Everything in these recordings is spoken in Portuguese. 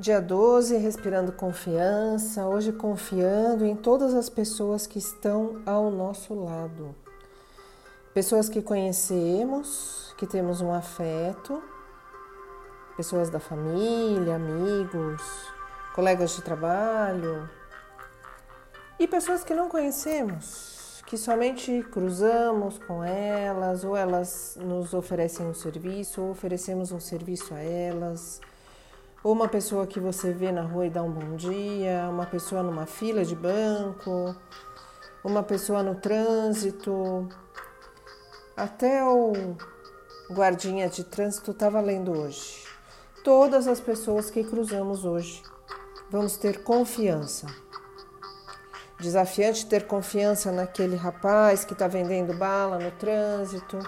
Dia 12, respirando confiança, hoje confiando em todas as pessoas que estão ao nosso lado. Pessoas que conhecemos, que temos um afeto, pessoas da família, amigos, colegas de trabalho. E pessoas que não conhecemos, que somente cruzamos com elas ou elas nos oferecem um serviço ou oferecemos um serviço a elas ou uma pessoa que você vê na rua e dá um bom dia, uma pessoa numa fila de banco, uma pessoa no trânsito, até o guardinha de trânsito estava lendo hoje. Todas as pessoas que cruzamos hoje vamos ter confiança. Desafiante ter confiança naquele rapaz que está vendendo bala no trânsito,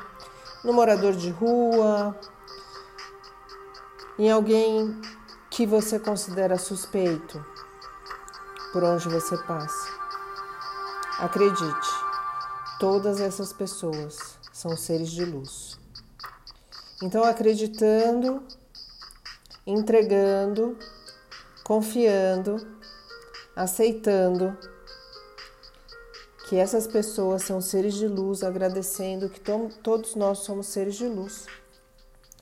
no morador de rua, em alguém que você considera suspeito por onde você passa. Acredite, todas essas pessoas são seres de luz. Então, acreditando, entregando, confiando, aceitando que essas pessoas são seres de luz, agradecendo que todos nós somos seres de luz.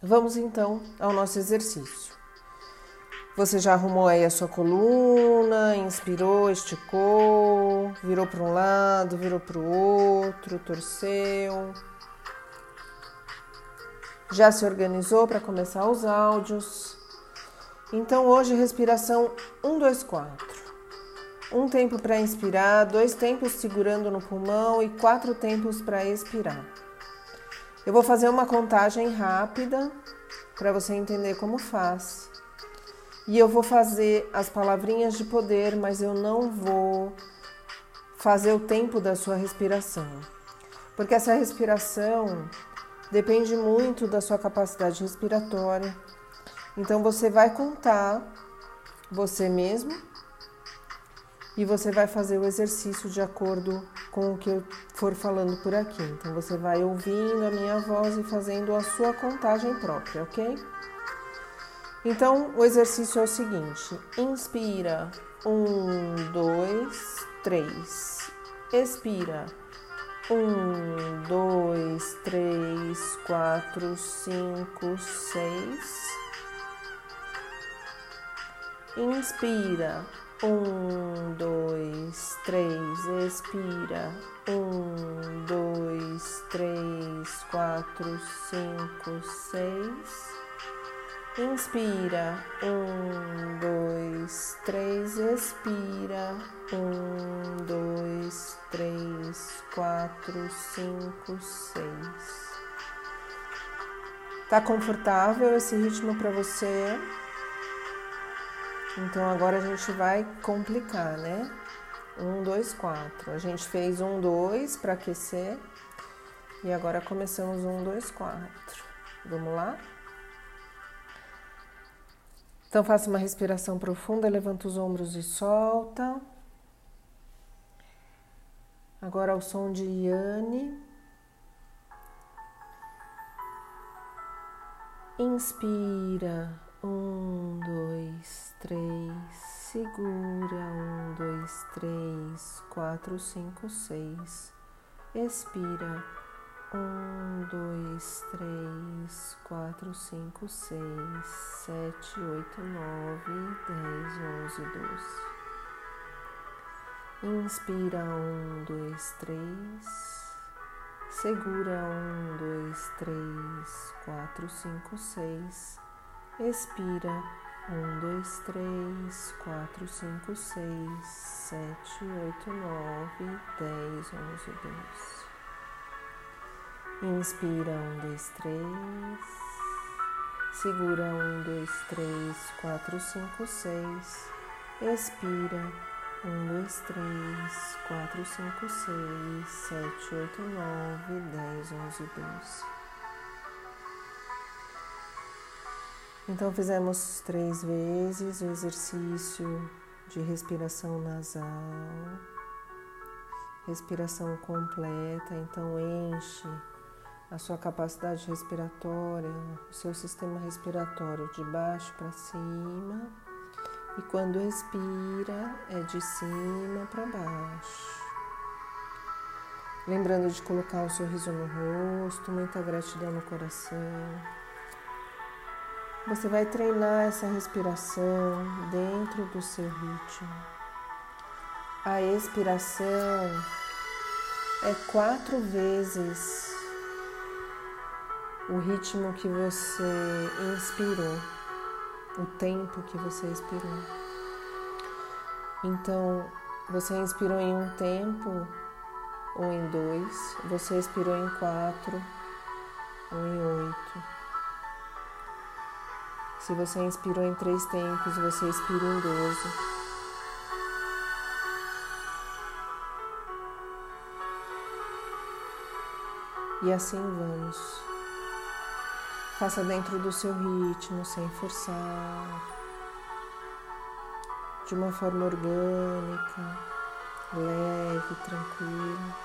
Vamos então ao nosso exercício. Você já arrumou aí a sua coluna, inspirou, esticou, virou para um lado, virou para o outro, torceu. Já se organizou para começar os áudios. Então hoje respiração 1 2 4. Um tempo para inspirar, dois tempos segurando no pulmão e quatro tempos para expirar. Eu vou fazer uma contagem rápida para você entender como faz. E eu vou fazer as palavrinhas de poder, mas eu não vou fazer o tempo da sua respiração. Porque essa respiração depende muito da sua capacidade respiratória. Então você vai contar você mesmo e você vai fazer o exercício de acordo com o que eu for falando por aqui. Então você vai ouvindo a minha voz e fazendo a sua contagem própria, ok? Então, o exercício é o seguinte: inspira, um, dois, três. Expira, um, dois, três, quatro, cinco, seis. Inspira, um, dois, três. Expira, um, dois, três, quatro, cinco, seis. Inspira, um, dois, três, expira, um, dois, três, quatro, cinco, seis. Tá confortável esse ritmo para você? Então agora a gente vai complicar, né? Um, dois, quatro. A gente fez um, dois para aquecer e agora começamos um, dois, quatro. Vamos lá? Então faça uma respiração profunda, levanta os ombros e solta. Agora ao som de Yane. Inspira, um, dois, três, segura, um, dois, três, quatro, cinco, seis. Expira, um, dois, três, quatro, cinco, seis, sete, oito, nove, dez, onze, doze. Inspira um, dois, três. Segura um, dois, três, quatro, cinco, seis. Expira um, dois, três, quatro, cinco, seis, sete, oito, nove, dez, onze, doze. Inspira, um, dois, três. Segura, um, dois, três, quatro, cinco, seis. Expira, um, dois, três, quatro, cinco, seis, sete, oito, nove, dez, onze, doze. Então fizemos três vezes o exercício de respiração nasal, respiração completa. Então enche a sua capacidade respiratória, o seu sistema respiratório de baixo para cima, E quando expira, é de cima para baixo. Lembrando de colocar um sorriso no rosto, muita gratidão no coração. Você vai treinar essa respiração dentro do seu ritmo. A expiração é quatro vezes o ritmo que você inspirou, o tempo que você expirou. Então, você inspirou em um tempo ou em dois, você expirou em quatro ou em oito. Se você inspirou em três tempos, você expira em doze. E assim vamos. Faça dentro do seu ritmo, sem forçar, de uma forma orgânica, leve, tranquila.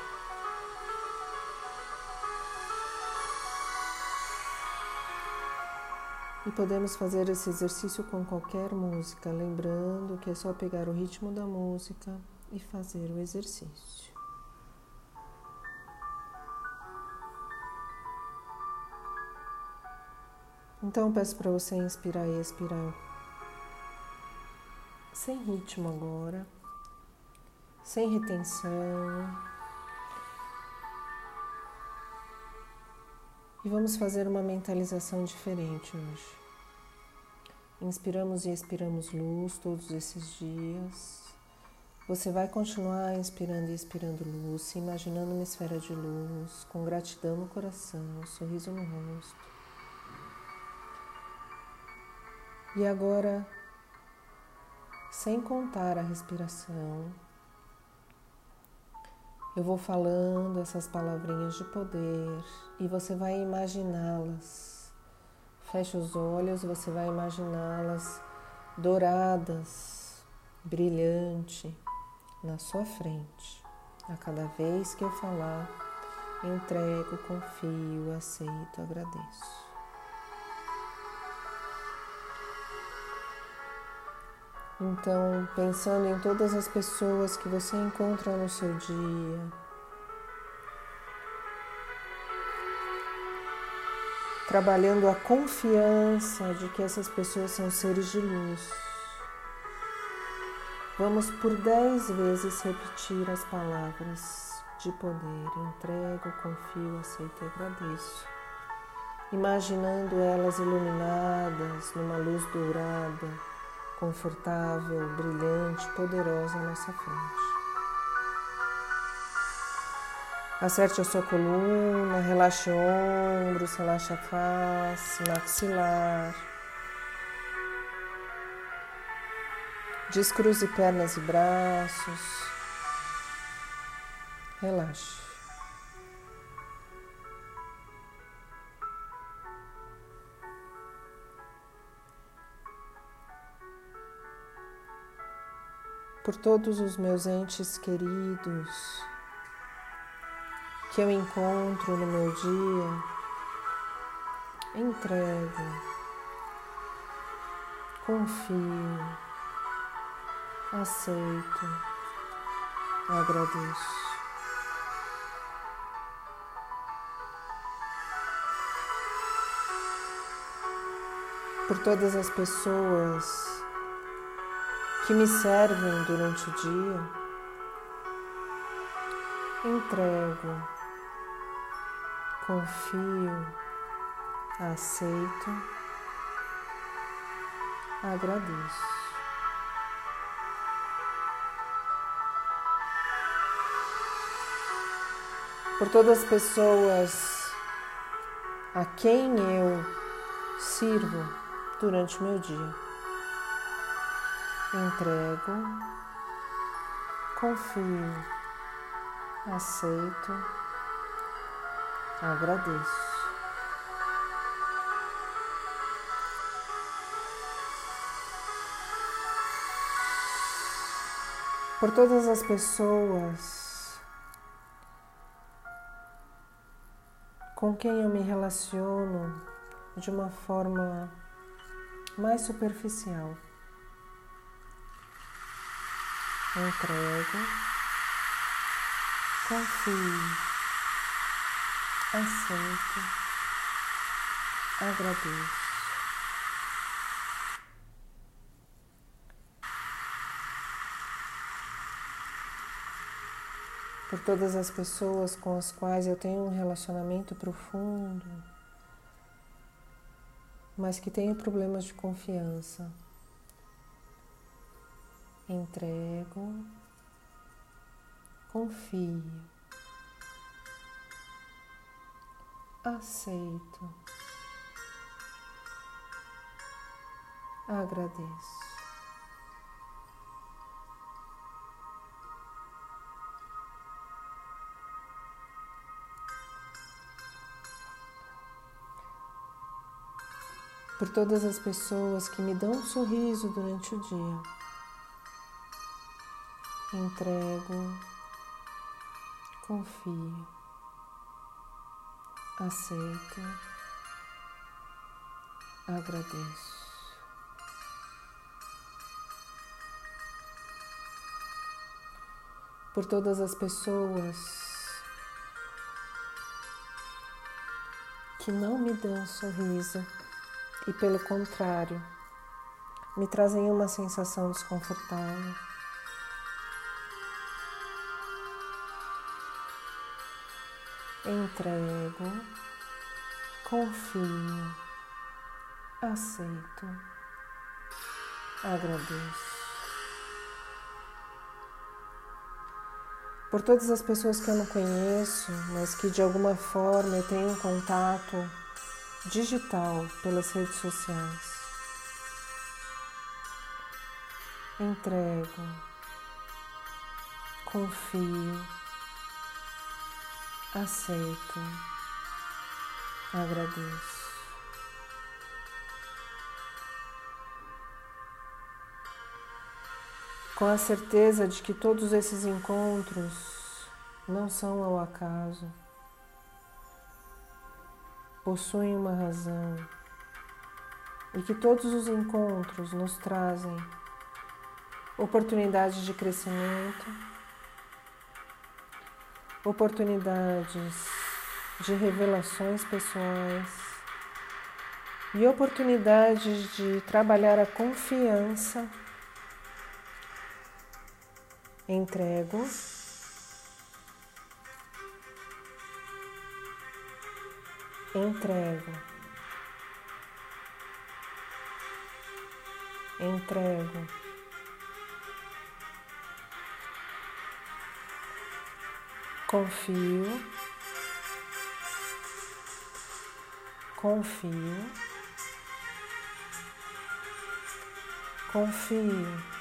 E podemos fazer esse exercício com qualquer música, lembrando que é só pegar o ritmo da música e fazer o exercício. Então peço para você inspirar e expirar sem ritmo agora, sem retenção. E vamos fazer uma mentalização diferente hoje. Inspiramos e expiramos luz todos esses dias. Você vai continuar inspirando e expirando luz, imaginando uma esfera de luz, com gratidão no coração, um sorriso no rosto. E agora, sem contar a respiração, eu vou falando essas palavrinhas de poder e você vai imaginá-las. Feche os olhos, você vai imaginá-las douradas, brilhante na sua frente. A cada vez que eu falar, entrego, confio, aceito, agradeço. Então, pensando em todas as pessoas que você encontra no seu dia, trabalhando a confiança de que essas pessoas são seres de luz. Vamos por dez vezes repetir as palavras de poder: entrego, confio, aceito e agradeço. Imaginando elas iluminadas numa luz dourada confortável, brilhante, poderosa à nossa frente. Acerte a sua coluna, relaxe ombros, relaxe a face, maxilar. Descruze pernas e braços. Relaxe. Por todos os meus entes queridos que eu encontro no meu dia, entrego, confio, aceito, agradeço. Por todas as pessoas que me servem durante o dia, entrego, confio, aceito, agradeço. Por todas as pessoas a quem eu sirvo durante o meu dia entrego, confio, aceito, agradeço. Por todas as pessoas com quem eu me relaciono de uma forma mais superficial entrego, confio, aceito, agradeço. Por todas as pessoas com as quais eu tenho um relacionamento profundo, mas que tenho problemas de confiança entrego, confio, aceito, agradeço. Por todas as pessoas que me dão um sorriso durante o dia entrego, confio, aceito, agradeço. Por todas as pessoas que não me dão sorriso e, pelo contrário, me trazem uma sensação desconfortável. Entrego, confio, aceito, agradeço. Por todas as pessoas que eu não conheço, mas que de alguma forma eu tenho contato digital pelas redes sociais. Entrego, confio, aceito, agradeço. Com a certeza de que todos esses encontros não são ao acaso, possuem uma razão e que todos os encontros nos trazem oportunidades de crescimento oportunidades de revelações pessoais e oportunidades de trabalhar a confiança. Entrego. Entrego. Entrego. Confio, confio, confio.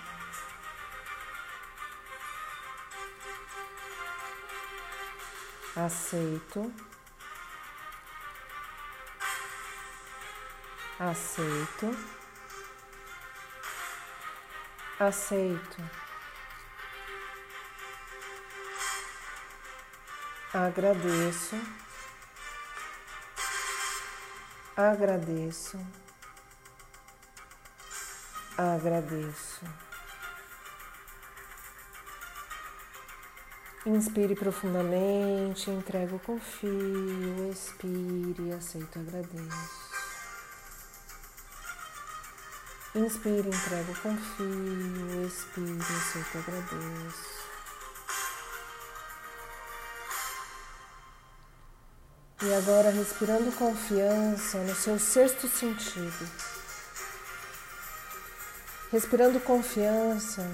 Aceito, aceito, aceito. Agradeço, agradeço, agradeço. Inspire profundamente, entrego, confio, expire, aceito, agradeço. Inspire, entrego, confio, expire, aceito, agradeço. E agora respirando confiança no seu sexto sentido. Respirando confiança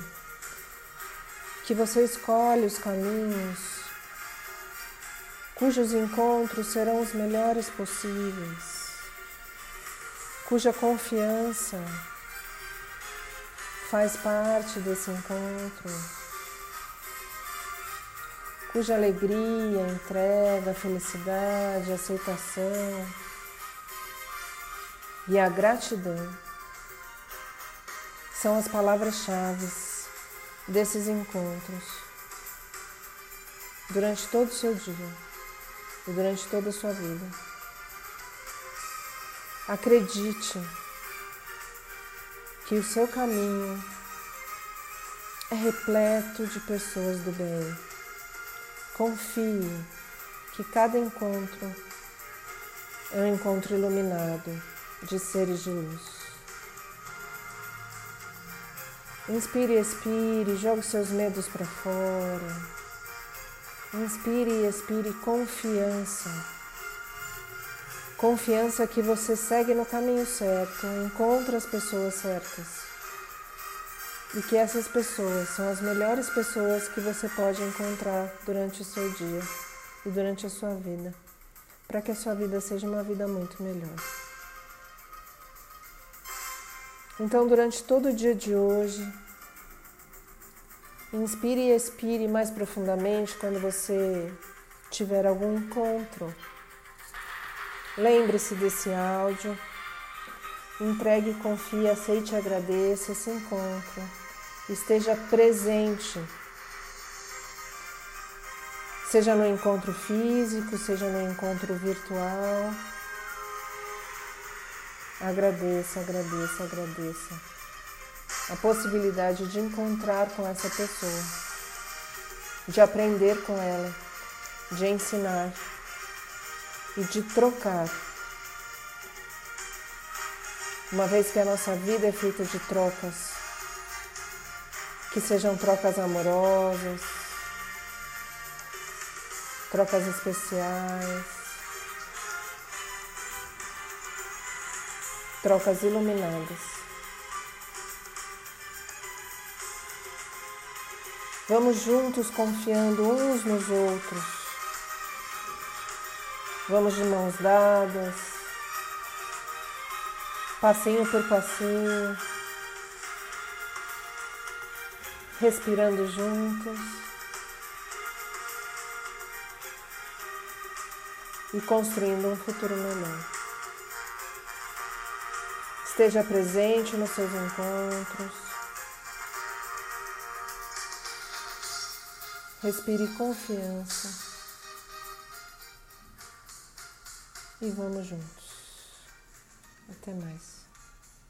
que você escolhe os caminhos cujos encontros serão os melhores possíveis, cuja confiança faz parte desse encontro cuja alegria, entrega, felicidade, aceitação e a gratidão são as palavras-chave desses encontros durante todo o seu dia e durante toda a sua vida. Acredite que o seu caminho é repleto de pessoas do bem. Confie que cada encontro é um encontro iluminado de seres de luz. Inspire e expire, jogue seus medos para fora. Inspire e expire confiança. Confiança que você segue no caminho certo, encontra as pessoas certas e que essas pessoas são as melhores pessoas que você pode encontrar durante o seu dia e durante a sua vida, para que a sua vida seja uma vida muito melhor. Então, durante todo o dia de hoje, inspire e expire mais profundamente quando você tiver algum encontro. Lembre-se desse áudio. Entregue, confie, aceite e agradeça esse encontro. Esteja presente. Seja no encontro físico, seja no encontro virtual. Agradeça, agradeça, agradeça a possibilidade de encontrar com essa pessoa, de aprender com ela, de ensinar e de trocar uma vez que a nossa vida é feita de trocas, que sejam trocas amorosas, trocas especiais, trocas iluminadas. Vamos juntos confiando uns nos outros. Vamos de mãos dadas passinho por passinho, respirando juntos e construindo um futuro melhor. Esteja presente nos seus encontros. Respire confiança. E vamos juntos. Até mais.